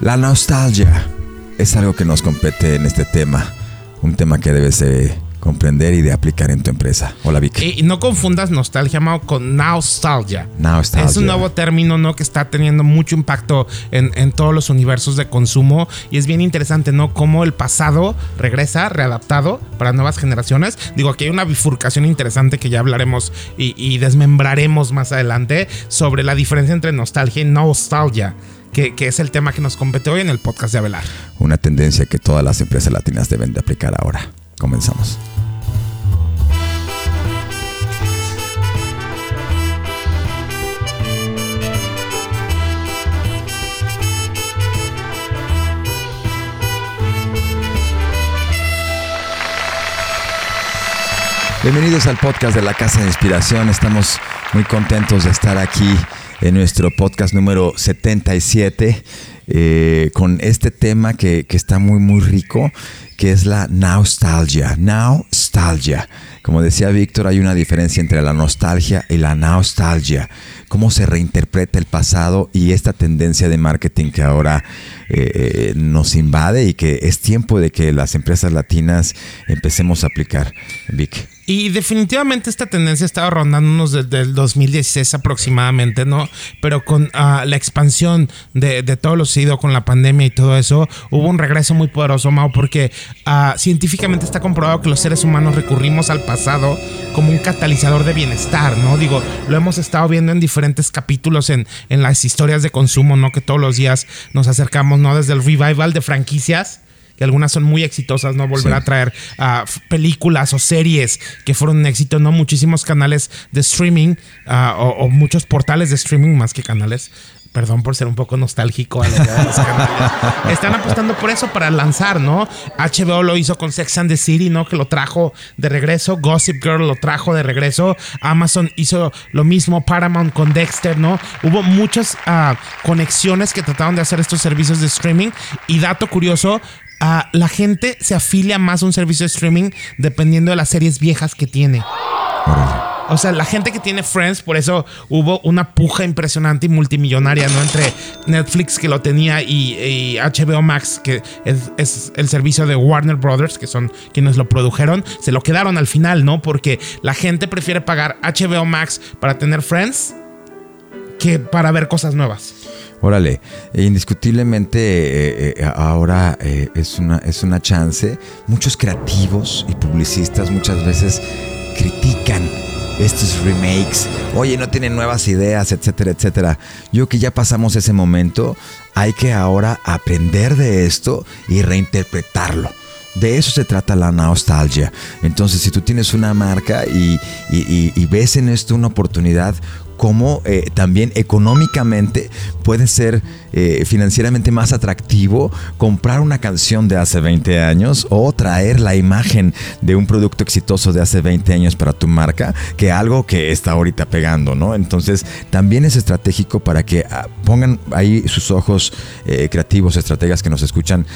La nostalgia es algo que nos compete en este tema, un tema que debes de comprender y de aplicar en tu empresa. Hola Vic. Y no confundas nostalgia, Mao, con nostalgia. Nostalgia. Es un nuevo término, ¿no? Que está teniendo mucho impacto en, en todos los universos de consumo. Y es bien interesante, ¿no? Cómo el pasado regresa readaptado para nuevas generaciones. Digo, aquí hay una bifurcación interesante que ya hablaremos y, y desmembraremos más adelante sobre la diferencia entre nostalgia y nostalgia. Que, es el tema que nos compete hoy en el podcast de Avelar. Una tendencia que todas las empresas latinas deben de aplicar ahora. Comenzamos. Bienvenidos al podcast de la Casa de Inspiración. Estamos muy contentos de estar aquí en nuestro podcast número 77 eh, con este tema que, que, está muy muy rico, que es la nostalgia. Nostalgia. Como decía Víctor, hay una diferencia entre la nostalgia y la nostalgia. Cómo se reinterpreta el pasado y esta tendencia de marketing que ahora eh, nos invade y que es tiempo de que las empresas latinas empecemos a aplicar. Vic. Y definitivamente esta tendencia ha estado rondándonos desde el 2016 aproximadamente, ¿no? Pero con uh, la expansión de, todo lo sucedido con la pandemia y todo eso, hubo un regreso muy poderoso, Mao, porque uh, científicamente está comprobado que los seres humanos recurrimos al pasado como un catalizador de bienestar, ¿no? Digo, lo hemos estado viendo en diferentes capítulos en, en las historias de consumo, ¿no? Que todos los días nos acercamos, ¿no? Desde el revival de franquicias que algunas son muy exitosas, ¿no? Volver sí. a traer uh, películas o series que fueron un éxito, ¿no? Muchísimos canales de streaming uh, o, o, muchos portales de streaming más que canales. Perdón por ser un poco nostálgico a la idea de los canales. Están apostando por eso para lanzar, ¿no? HBO lo hizo con Sex and the City, ¿no? Que lo trajo de regreso. Gossip Girl lo trajo de regreso. Amazon hizo lo mismo. Paramount con Dexter, ¿no? Hubo muchas uh, conexiones que trataron de hacer estos servicios de streaming. Y dato curioso, Uh, la gente se afilia más a un servicio de streaming dependiendo de las series viejas que tiene. O sea, la gente que tiene Friends, por eso hubo una puja impresionante y multimillonaria, ¿no? Entre Netflix, que lo tenía, y, y HBO Max, que es, es, el servicio de Warner Brothers, que son quienes lo produjeron, se lo quedaron al final, ¿no? Porque la gente prefiere pagar HBO Max para tener Friends que para ver cosas nuevas. Órale, indiscutiblemente eh, eh, ahora eh, es, una, es una chance. Muchos creativos y publicistas muchas veces critican estos remakes. Oye, no tienen nuevas ideas, etcétera, etcétera. Yo que ya pasamos ese momento, hay que ahora aprender de esto y reinterpretarlo. De eso se trata la nostalgia. Entonces, si tú tienes una marca y, y ves en esto una oportunidad, cómo eh, también económicamente puede ser eh, financieramente más atractivo comprar una canción de hace 20 años o traer la imagen de un producto exitoso de hace 20 años para tu marca que algo que está ahorita pegando, ¿no? Entonces también es estratégico para que ah, pongan ahí sus ojos eh, creativos, estrategas que nos escuchan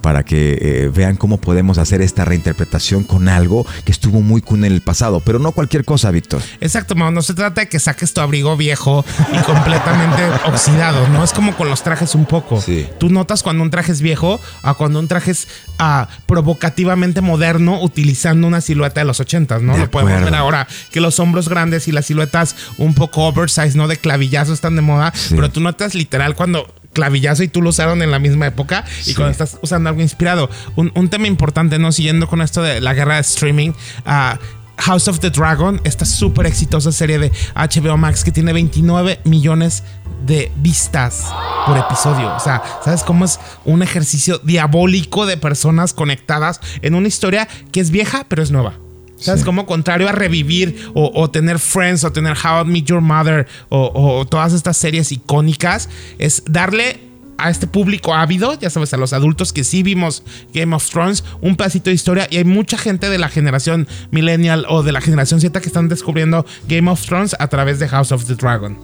para que vean cómo podemos hacer esta reinterpretación con algo que estuvo muy cool en el pasado, pero no cualquier cosa, Víctor. Exacto, no se trata de que saques tu abrigo viejo y completamente oxidado, ¿no? Es como con los trajes un poco. Sí. Tú notas cuando un traje es viejo a cuando un traje es uh, provocativamente moderno utilizando una silueta de los ochentas, ¿no? De Lo podemos acuerdo. ver ahora que los hombros grandes y las siluetas un poco oversize, ¿no? De clavillazo están de moda, Sí. pero tú notas literal cuando clavillazo y tú lo usaron en la misma época y Sí. cuando estás usando algo inspirado. Un, un tema importante, ¿no? Siguiendo con esto de la guerra de streaming, uh, House of the Dragon, esta súper exitosa serie de HBO Max que tiene 29 millones de vistas por episodio. O sea, ¿sabes cómo es un ejercicio diabólico de personas conectadas en una historia que es vieja pero es nueva? ¿Sabes? Sí. Como contrario a revivir o, o tener Friends o tener How I Met Your Mother o, o todas estas series icónicas, es darle a este público ávido, ya sabes, a los adultos que sí vimos Game of Thrones, un pedacito de historia y hay mucha gente de la generación millennial o de la generación Z que están descubriendo Game of Thrones a través de House of the Dragon.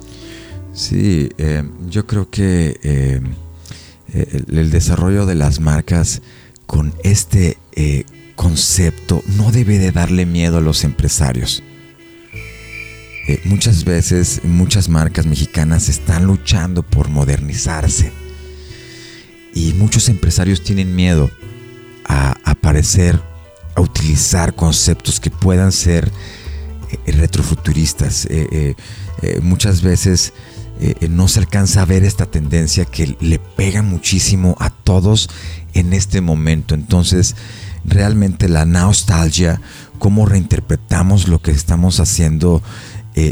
Sí, eh, yo creo que eh, el, desarrollo de las marcas con este eh, concepto no debe de darle miedo a los empresarios. Muchas veces muchas marcas mexicanas están luchando por modernizarse. Y muchos empresarios tienen miedo a aparecer, a utilizar conceptos que puedan ser eh, retrofuturistas. Eh, eh, muchas veces no se alcanza a ver esta tendencia que le pega muchísimo a todos en este momento. Entonces, realmente la nostalgia, cómo reinterpretamos lo que estamos haciendo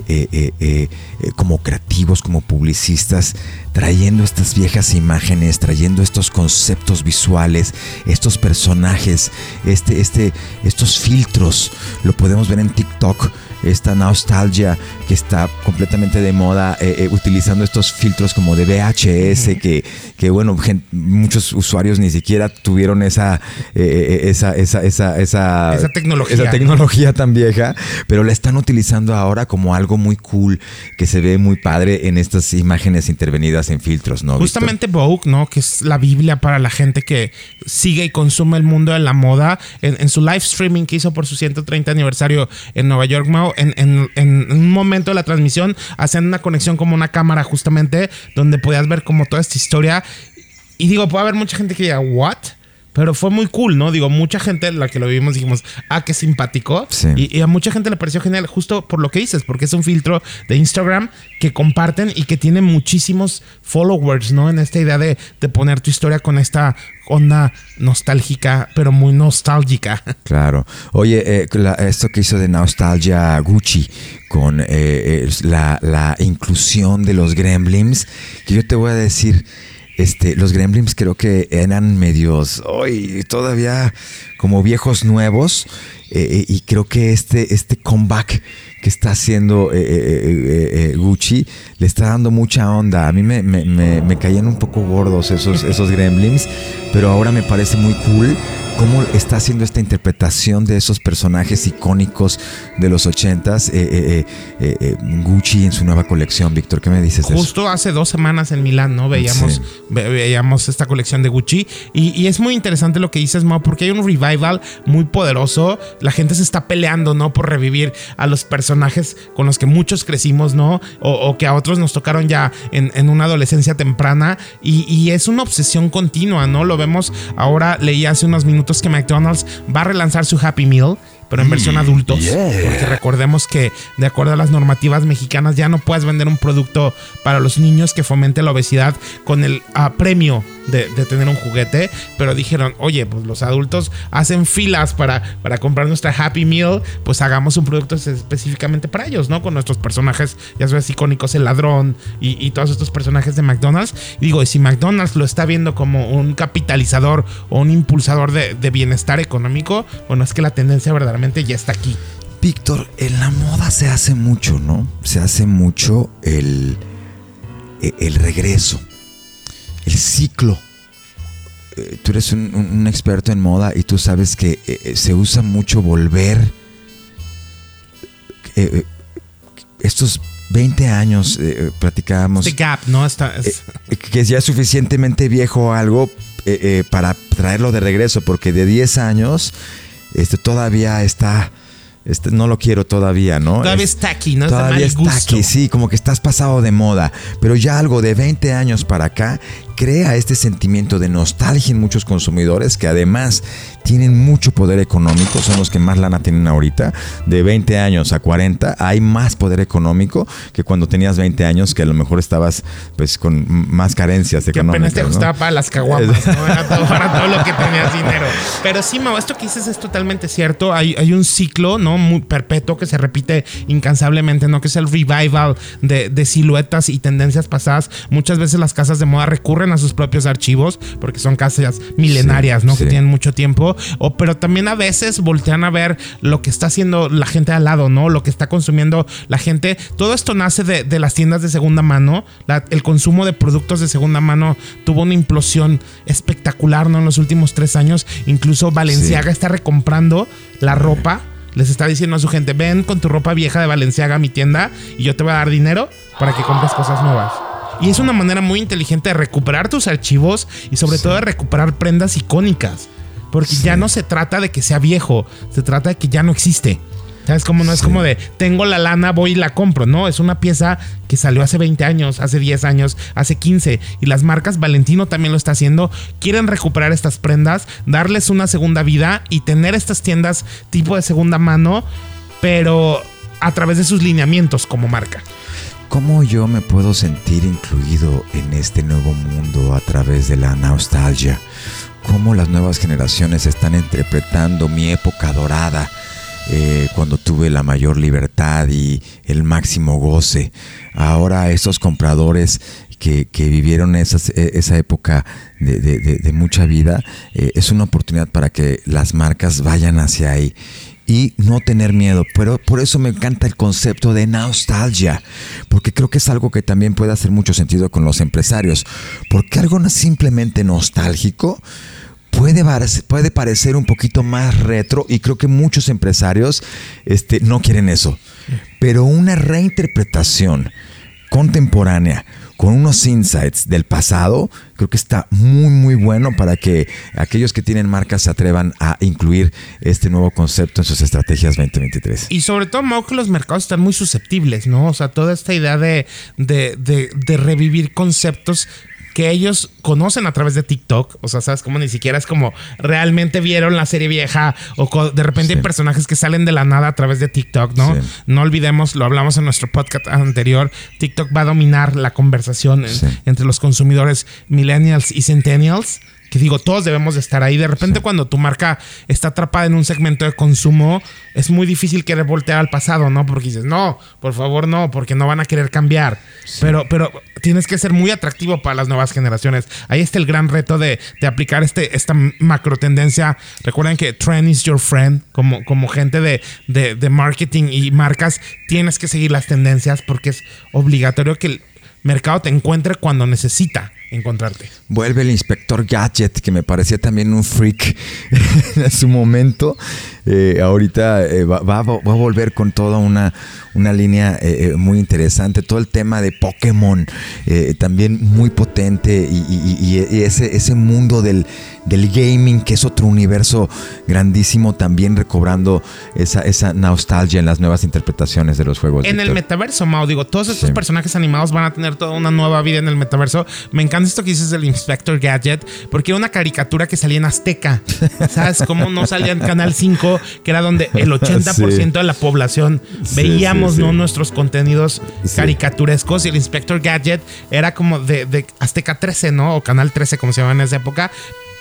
eh, eh, eh, como creativos, como publicistas, trayendo estas viejas imágenes, trayendo estos conceptos visuales, estos personajes, este, este, estos filtros. Lo podemos ver en TikTok esta nostalgia que está completamente de moda, eh, eh, utilizando estos filtros como de VHS, que, que, bueno, muchos usuarios ni siquiera tuvieron esa, eh, esa, esa, esa, esa, tecnología. esa tecnología tan vieja, pero la están utilizando ahora como algo muy cool, que se ve muy padre en estas imágenes intervenidas en filtros, ¿no? Justamente Vogue, ¿no? Que es la Biblia para la gente que sigue y consume el mundo de la moda. En, en su live streaming que hizo por su 130 aniversario en Nueva York, Mao, en, un momento de la transmisión hacían una conexión como una cámara justamente donde podías ver como toda esta historia. Y digo, puede haber mucha gente que diga, ¿what? Pero fue muy cool, ¿no? Digo, mucha gente, la que lo vimos, dijimos, ah, qué simpático. Y, a mucha gente le pareció genial, justo por lo que dices, porque es un filtro de Instagram que comparten y que tiene muchísimos followers, ¿no? En esta idea de, poner tu historia con esta onda nostálgica, pero muy nostálgica. Claro. Oye, eh, esto que hizo de nostalgia Gucci con eh, eh, la, la inclusión de los gremlins, que yo te voy a decir este, los Gremlins creo que eran medios, hoy todavía como viejos nuevos. Eh, eh, y creo que este, este comeback que está haciendo eh, Gucci le está dando mucha onda. A mí me, me, me, caían un poco gordos esos, esos gremlins, pero ahora me parece muy cool cómo está haciendo esta interpretación de esos personajes icónicos de los ochentas, eh, eh, eh, Gucci en su nueva colección. Víctor, ¿qué me dices? Justo hace dos semanas en Milán, ¿no? Veíamos, veíamos esta colección de Gucci y, es muy interesante lo que dices, Mo, porque hay un revival muy poderoso. La gente se está peleando, ¿no? Por revivir a los personajes con los que muchos crecimos, ¿no? O, que a otros nos tocaron ya en, una adolescencia temprana y, y es una obsesión continua, ¿no? Lo vemos ahora, leí hace unos minutos que McDonald's va a relanzar su Happy Meal pero en versión adultos. Porque recordemos que, de acuerdo a las normativas mexicanas, ya no puedes vender un producto para los niños que fomente la obesidad con el ah, premio de, tener un juguete. Pero dijeron, oye, pues los adultos hacen filas para, para comprar nuestra Happy Meal, pues hagamos un producto específicamente para ellos, ¿no? Con nuestros personajes, ya sabes, icónicos, el ladrón y, todos estos personajes de McDonald's. Y digo, y si McDonald's lo está viendo como un capitalizador o un impulsador de, de bienestar económico, bueno, es que la tendencia verdaderamente ya está aquí. Víctor, en la moda se hace mucho, ¿no? Se hace mucho el, e, el regreso, el ciclo. Eh, tú eres un, experto en moda y tú sabes que eh, eh, se usa mucho volver. estos 20 años platicábamos. Este gap, ¿no? que ya es suficientemente viejo algo para traerlo de regreso, porque de 10 años este, todavía está... Este, no lo quiero todavía, ¿no? Todavía está aquí, ¿no? Todavía está aquí, sí, como que estás pasado de moda. Pero ya algo de 20 años para acá crea este sentimiento de nostalgia en muchos consumidores que además tienen mucho poder económico, son los que más lana tienen ahorita. De 20 años a 40 hay más poder económico que cuando tenías 20 años que a lo mejor estabas pues con más carencias económicas. Que apenas te gustaba para las caguamas, ¿no? Era todo, para todo lo que tenías dinero. Pero sí, Mau, esto que dices es totalmente cierto. Hay, hay un ciclo, ¿no? Muy perpetuo que se repite incansablemente, ¿no? Que es el revival de, de siluetas y tendencias pasadas. Muchas veces las casas de moda recurren a sus propios archivos porque son casas milenarias, ¿no? Que tienen mucho tiempo. O, pero también a veces voltean a ver lo que está haciendo la gente al lado, ¿no? Lo que está consumiendo la gente. Todo esto nace de, las tiendas de segunda mano. el consumo de productos de segunda mano tuvo una implosión espectacular, ¿no? En los últimos tres años. Incluso Valenciaga está recomprando la ropa les está diciendo a su gente, ven con tu ropa vieja de Valenciaga a mi tienda y yo te voy a dar dinero para que compres cosas nuevas. Y es una manera muy inteligente de recuperar tus archivos y sobre todo de recuperar prendas icónicas. Porque ya no se trata de que sea viejo, se trata de que ya no existe. ¿Sabes cómo no es como de tengo la lana, voy y la compro? No, es una pieza que salió hace 20 años, hace 10 años, hace 15 y las marcas Valentino también lo está haciendo. Quieren recuperar estas prendas, darles una segunda vida y tener estas tiendas tipo de segunda mano, pero a través de sus lineamientos como marca. ¿Cómo yo me puedo sentir incluido en este nuevo mundo a través de la nostalgia? ¿Cómo las nuevas generaciones están interpretando mi época dorada? Eh, cuando tuve la mayor libertad y el máximo goce. Ahora esos compradores que, vivieron e, esa época de, mucha vida, eh, es una oportunidad para que las marcas vayan hacia ahí y no tener miedo. Pero por eso me encanta el concepto de nostalgia, porque creo que es algo que también puede hacer mucho sentido con los empresarios. Porque algo no simplemente nostálgico puede, puede parecer un poquito más retro y creo que muchos empresarios este, no quieren eso. Pero una reinterpretación contemporánea con unos insights del pasado, creo que está muy, muy bueno para que aquellos que tienen marcas se atrevan a incluir este nuevo concepto en sus estrategias 2023. Y sobre todo, Mau, que los mercados están muy susceptibles, ¿no? O sea, toda esta idea de, de, de, de revivir conceptos que ellos conocen a través de TikTok. O sea, sabes como ni siquiera es como realmente vieron la serie vieja o de repente hay personajes que salen de la nada a través de TikTok, ¿no? No olvidemos, lo hablamos en nuestro podcast anterior, TikTok va a dominar la conversación entre los consumidores millennials y centennials que digo, todos debemos de estar ahí. De repente, cuando tu marca está atrapada en un segmento de consumo, es muy difícil querer voltear al pasado, ¿no? Porque dices, no, por favor, no, porque no van a querer cambiar. Pero, pero tienes que ser muy atractivo para las nuevas generaciones. Ahí está el gran reto de, aplicar este, esta macro tendencia. Recuerden que trend is your friend. Como, como gente de, de, de marketing y marcas, tienes que seguir las tendencias porque es obligatorio que el mercado te encuentre cuando necesita encontrarte. Vuelve el inspector Gadget, que me parecía también un freak en su momento. Eh, ahorita eh, va, a volver con toda una, una línea eh, muy interesante. Todo el tema de Pokémon, también muy potente. Y, ese, ese mundo del, del gaming, que es otro universo grandísimo, también recobrando esa, esa nostalgia en las nuevas interpretaciones de los juegos. En el metaverso, Mao, digo, todos estos personajes animados van a tener toda una nueva vida en el metaverso. Me encanta esto que dices del Inspector Gadget, porque era una caricatura que salía en Azteca. ¿Sabes cómo no salía en Canal 5, que era donde el 80% de la población veíamos ¿no? nuestros contenidos caricaturescos? Y el Inspector Gadget era como de, de Azteca 13, ¿no? O Canal 13, como se llamaba en esa época.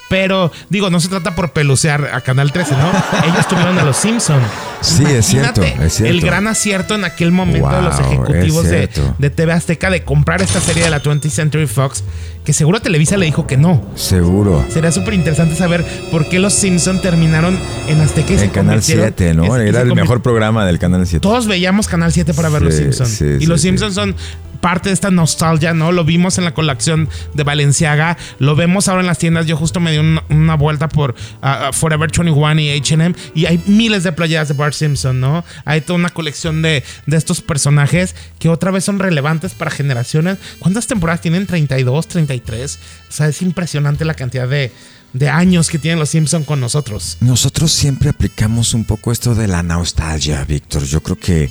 Pero digo, no se trata por pelucear a Canal 13, ¿no? Ellos tuvieron a los Simpsons. Sí, es cierto, El gran acierto en aquel momento de los ejecutivos de, de, TV Azteca de comprar esta serie de la 20th Century Fox, que seguro Televisa le dijo que no. Seguro. Sería súper interesante saber por qué los Simpsons terminaron en Azteca y en Canal 7, ¿no? Era el mejor programa del Canal 7. Todos veíamos Canal 7 para ver los Simpsons. y los Simpsons son parte de esta nostalgia, ¿no? Lo vimos en la colección de Valenciaga, lo vemos ahora en las tiendas. Yo justo me di una, vuelta por uh, Forever 21 y HM y hay miles de playeras de Bart Simpson, ¿no? Hay toda una colección de, de estos personajes que otra vez son relevantes para generaciones. ¿Cuántas temporadas tienen? 32, 33. O sea, es impresionante la cantidad de, de años que tienen los Simpson con nosotros. Nosotros siempre aplicamos un poco esto de la nostalgia, Víctor. Yo creo que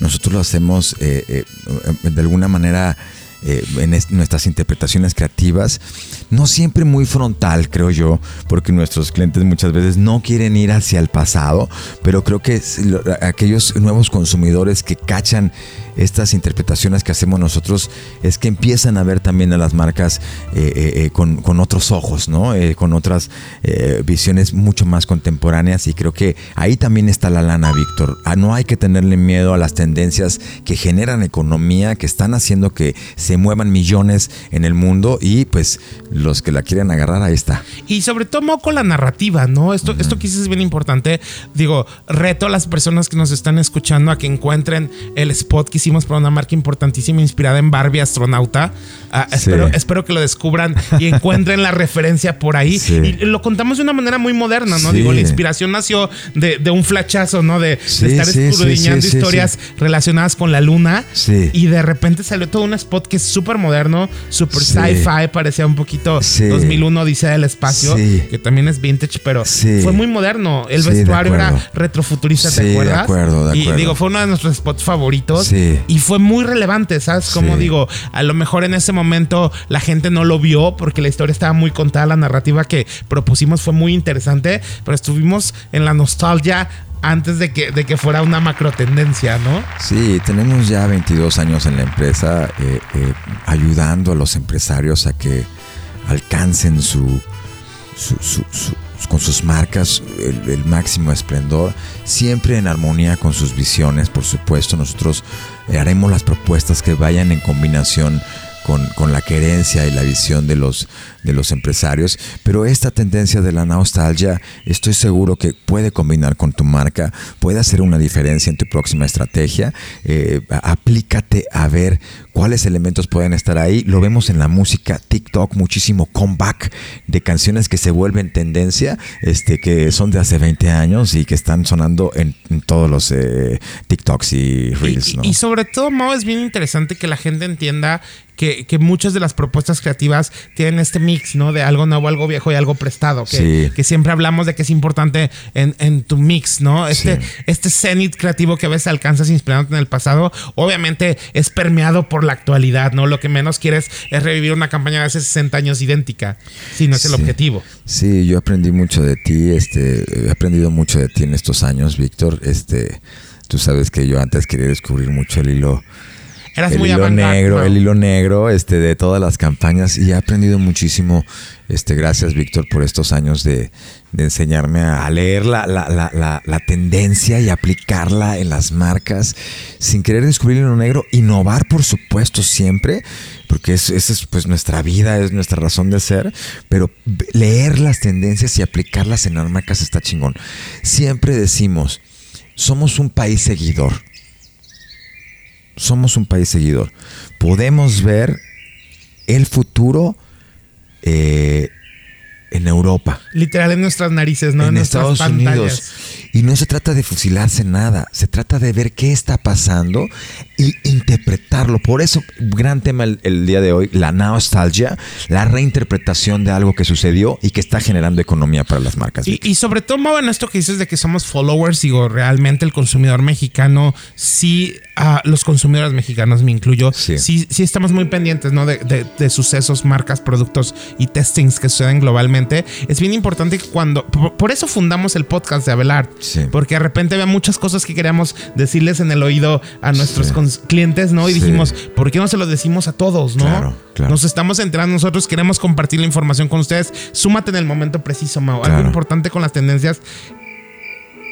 nosotros lo hacemos eh, eh, de alguna manera eh, en nuestras interpretaciones creativas, no siempre muy frontal, creo yo, porque nuestros clientes muchas veces no quieren ir hacia el pasado, pero creo que aquellos nuevos consumidores que cachan estas interpretaciones que hacemos nosotros es que empiezan a ver también a las marcas eh, eh, eh, con, otros ojos, ¿no? con otras visiones mucho más contemporáneas y creo que ahí también está la lana, Víctor. Ah, no hay que tenerle miedo a las tendencias que generan economía, que están haciendo que se muevan millones en el mundo y pues los que la quieren agarrar, ahí está. Y sobre todo con la narrativa, ¿no? Esto, esto que es bien importante. Digo, reto a las personas que nos están escuchando a que encuentren el spot que hicimos para una marca importantísima inspirada en Barbie Astronauta. Ah, espero, espero, que lo descubran y encuentren la referencia por ahí. Y lo contamos de una manera muy moderna, ¿no? Digo, la inspiración nació de, un flachazo, ¿no? De, estar escudriñando historias relacionadas con la luna. Y de repente salió todo un spot que es súper moderno, súper sci-fi, parecía un poquito 2001 Odisea del Espacio, que también es vintage, pero fue muy moderno. El vestuario era retrofuturista, ¿te acuerdas? De acuerdo, de acuerdo. Y digo, fue uno de nuestros spots favoritos. Y fue muy relevante, ¿sabes? Como digo, a lo mejor en ese momento la gente no lo vio porque la historia estaba muy contada, la narrativa que propusimos fue muy interesante, pero estuvimos en la nostalgia antes de que, de que fuera una macro tendencia, ¿no? Sí, tenemos ya 22 años en la empresa eh, eh, ayudando a los empresarios a que alcancen su, con sus marcas el, máximo esplendor, siempre en armonía con sus visiones, por supuesto. Nosotros haremos las propuestas que vayan en combinación con, la querencia y la visión de los, de los empresarios, pero esta tendencia de la nostalgia estoy seguro que puede combinar con tu marca, puede hacer una diferencia en tu próxima estrategia. Eh, aplícate a ver cuáles elementos pueden estar ahí. Lo vemos en la música, TikTok, muchísimo comeback de canciones que se vuelven tendencia, este, que son de hace 20 años y que están sonando en, todos los eh, TikToks y Reels. Y, y sobre todo, Mao, es bien interesante que la gente entienda que, muchas de las propuestas creativas tienen este mix, ¿no? De algo nuevo, algo viejo y algo prestado. Que, que siempre hablamos de que es importante en, tu mix, ¿no? Este, este cenit creativo que a veces alcanzas inspirándote en el pasado, obviamente es permeado por la actualidad, ¿no? Lo que menos quieres es revivir una campaña de hace 60 años idéntica, si no es el objetivo. Sí, yo aprendí mucho de ti, este, he aprendido mucho de ti en estos años, Víctor. Este, tú sabes que yo antes quería descubrir mucho el hilo el hilo negro, el hilo negro este, de todas las campañas y he aprendido muchísimo. Este, gracias, Víctor, por estos años de, enseñarme a leer la, la, tendencia y aplicarla en las marcas sin querer descubrir el hilo negro. Innovar, por supuesto, siempre, porque esa es pues nuestra vida, es nuestra razón de ser, pero leer las tendencias y aplicarlas en las marcas está chingón. Siempre decimos, somos un país seguidor somos un país seguidor. Podemos ver el futuro eh, en Europa. Literal en nuestras narices, ¿no? En, Estados Unidos. Y no se trata de fusilarse nada, se trata de ver qué está pasando y interpretarlo. Por eso, gran tema el, día de hoy, la nostalgia, la reinterpretación de algo que sucedió y que está generando economía para las marcas. Y, sobre todo, en esto que dices de que somos followers, digo, realmente el consumidor mexicano, sí, los consumidores mexicanos, me incluyo, sí, sí, estamos muy pendientes, ¿no? De, sucesos, marcas, productos y testings que suceden globalmente. Es bien importante que cuando, por, eso fundamos el podcast de Abelard, porque de repente había muchas cosas que queríamos decirles en el oído a nuestros clientes, ¿no? Y dijimos, ¿por qué no se lo decimos a todos, no? Claro, claro. Nos estamos enterando nosotros, queremos compartir la información con ustedes. Súmate en el momento preciso, Mao. Algo importante con las tendencias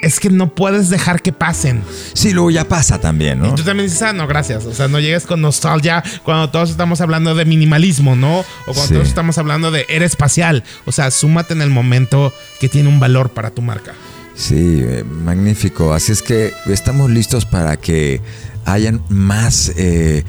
es que no puedes dejar que pasen. Sí, luego ya pasa también, ¿no? Y tú también dices, ah, no, gracias. O sea, no llegues con nostalgia cuando todos estamos hablando de minimalismo, ¿no? O cuando todos estamos hablando de era espacial. O sea, súmate en el momento que tiene un valor para tu marca. Sí, eh, magnífico. Así es que estamos listos para que hayan más eh,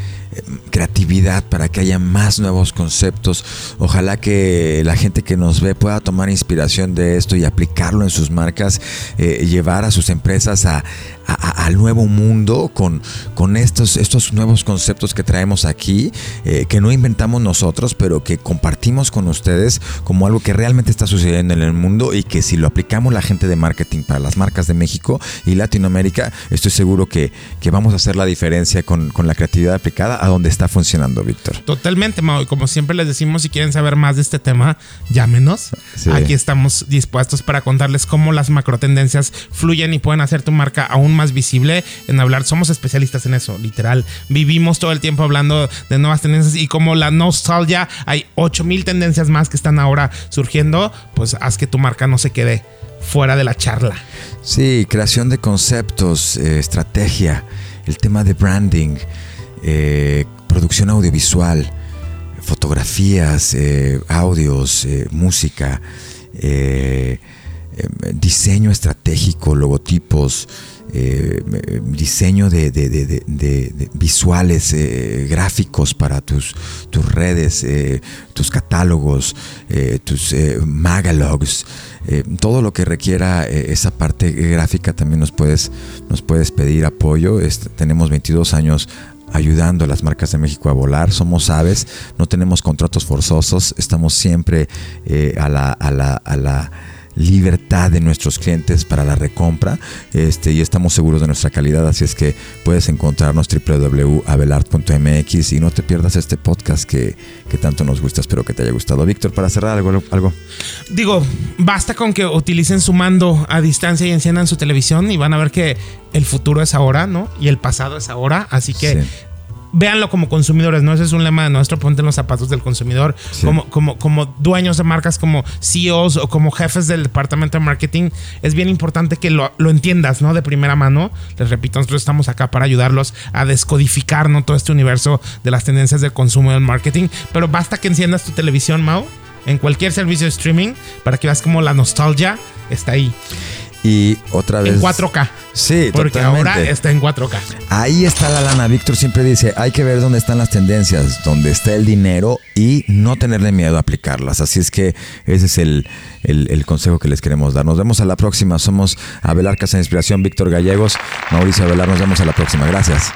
creatividad, para que haya más nuevos conceptos. Ojalá que la gente que nos ve pueda tomar inspiración de esto y aplicarlo en sus marcas, eh, llevar a sus empresas a, al nuevo mundo con, con estos, estos nuevos conceptos que traemos aquí, eh, que no inventamos nosotros, pero que compartimos con ustedes como algo que realmente está sucediendo en el mundo y que si lo aplicamos la gente de marketing para las marcas de México y Latinoamérica, estoy seguro que, que vamos a hacer la diferencia con, con la creatividad aplicada a donde está funcionando, Víctor. Totalmente, Mau. Y como siempre les decimos, si quieren saber más de este tema, llámenos. Aquí estamos dispuestos para contarles cómo las macro tendencias fluyen y pueden hacer tu marca aún más visible en hablar. Somos especialistas en eso, literal. Vivimos todo el tiempo hablando de nuevas tendencias y como la nostalgia, hay 8000 tendencias más que están ahora surgiendo, pues haz que tu marca no se quede fuera de la charla. Sí, creación de conceptos, eh, estrategia, el tema de branding, eh, producción audiovisual, fotografías, eh, audios, música, diseño estratégico, logotipos, eh, diseño de, de visuales, gráficos para tus, tus redes, tus catálogos, tus magalogs. todo lo que requiera esa parte gráfica también nos puedes, nos puedes pedir apoyo. tenemos 22 años ayudando a las marcas de México a volar. Somos aves, no tenemos contratos forzosos, estamos siempre eh, a la, a la, a la libertad de nuestros clientes para la recompra este, y estamos seguros de nuestra calidad, así es que puedes encontrarnos www.abelart.mx y no te pierdas este podcast que, que, tanto nos gusta, espero que te haya gustado. Víctor, para cerrar algo, algo. Digo, basta con que utilicen su mando a distancia y enciendan su televisión y van a ver que el futuro es ahora, ¿no? Y el pasado es ahora, así que véanlo como consumidores, ¿no? Ese es un lema de nuestro, ponte en los zapatos del consumidor, como, como, como dueños de marcas, como CEOs o como jefes del departamento de marketing, es bien importante que lo, entiendas, ¿no? De primera mano. Les repito, nosotros estamos acá para ayudarlos a descodificar, ¿no? Todo este universo de las tendencias del consumo y del marketing, pero basta que enciendas tu televisión, Mau, en cualquier servicio de streaming, para que veas como la nostalgia está ahí. Y otra vez. En 4K. Sí, Porque ahora está en 4K. Ahí está la lana. Víctor siempre dice: hay que ver dónde están las tendencias, dónde está el dinero y no tenerle miedo a aplicarlas. Así es que ese es el, el, consejo que les queremos dar. Nos vemos a la próxima. Somos Abelar Casa de Inspiración, Víctor Gallegos, Mauricio Abelar. Nos vemos a la próxima. Gracias.